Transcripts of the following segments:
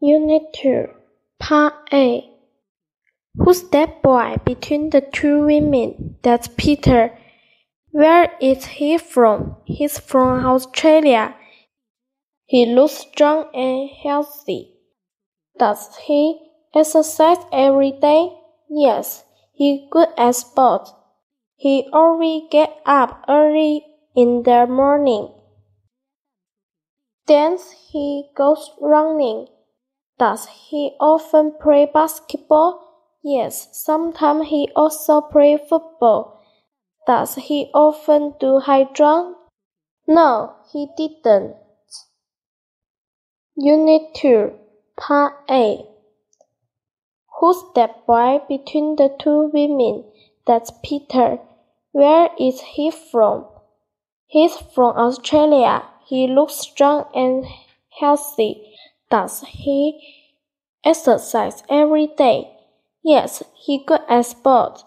Unit 2, Part A. Who's that boy between the two women? That's Peter. Where is he from? He's from Australia. He looks strong and healthy. Does he exercise every day? Yes, he's good at sport. He always get up early in the morning. Then he goes running. Does he often play basketball? Yes, sometimes he also play football. Does he often do high jump? No, he didn't. Unit 2, Part A. Who's that boy between the two women? That's Peter. Where is he from? He's from Australia. He looks strong and healthy. Does he exercise every day? Yes, he good at sport.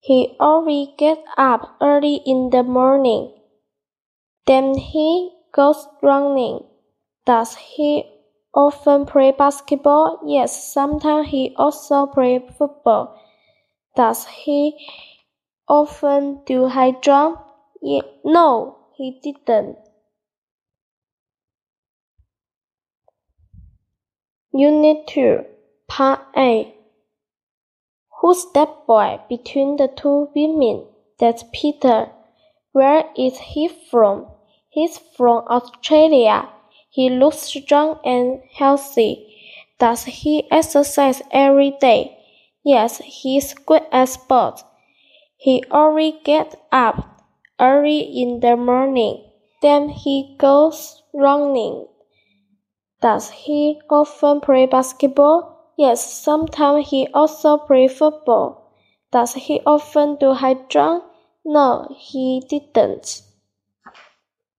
He always gets up early in the morning. Then he goes running. Does he often play basketball? Yes, sometimes he also play football. Does he often do high jump? No, he didn't. Unit 2, Part A. Who's that boy between the two women? That's Peter. Where is he from? He's from Australia. He looks strong and healthy. Does he exercise every day? Yes, he's good at sports. He always gets up early in the morning. Then he goes running. Does he often play basketball? Yes, sometimes he also play football. Does he often do high jump? No, he didn't.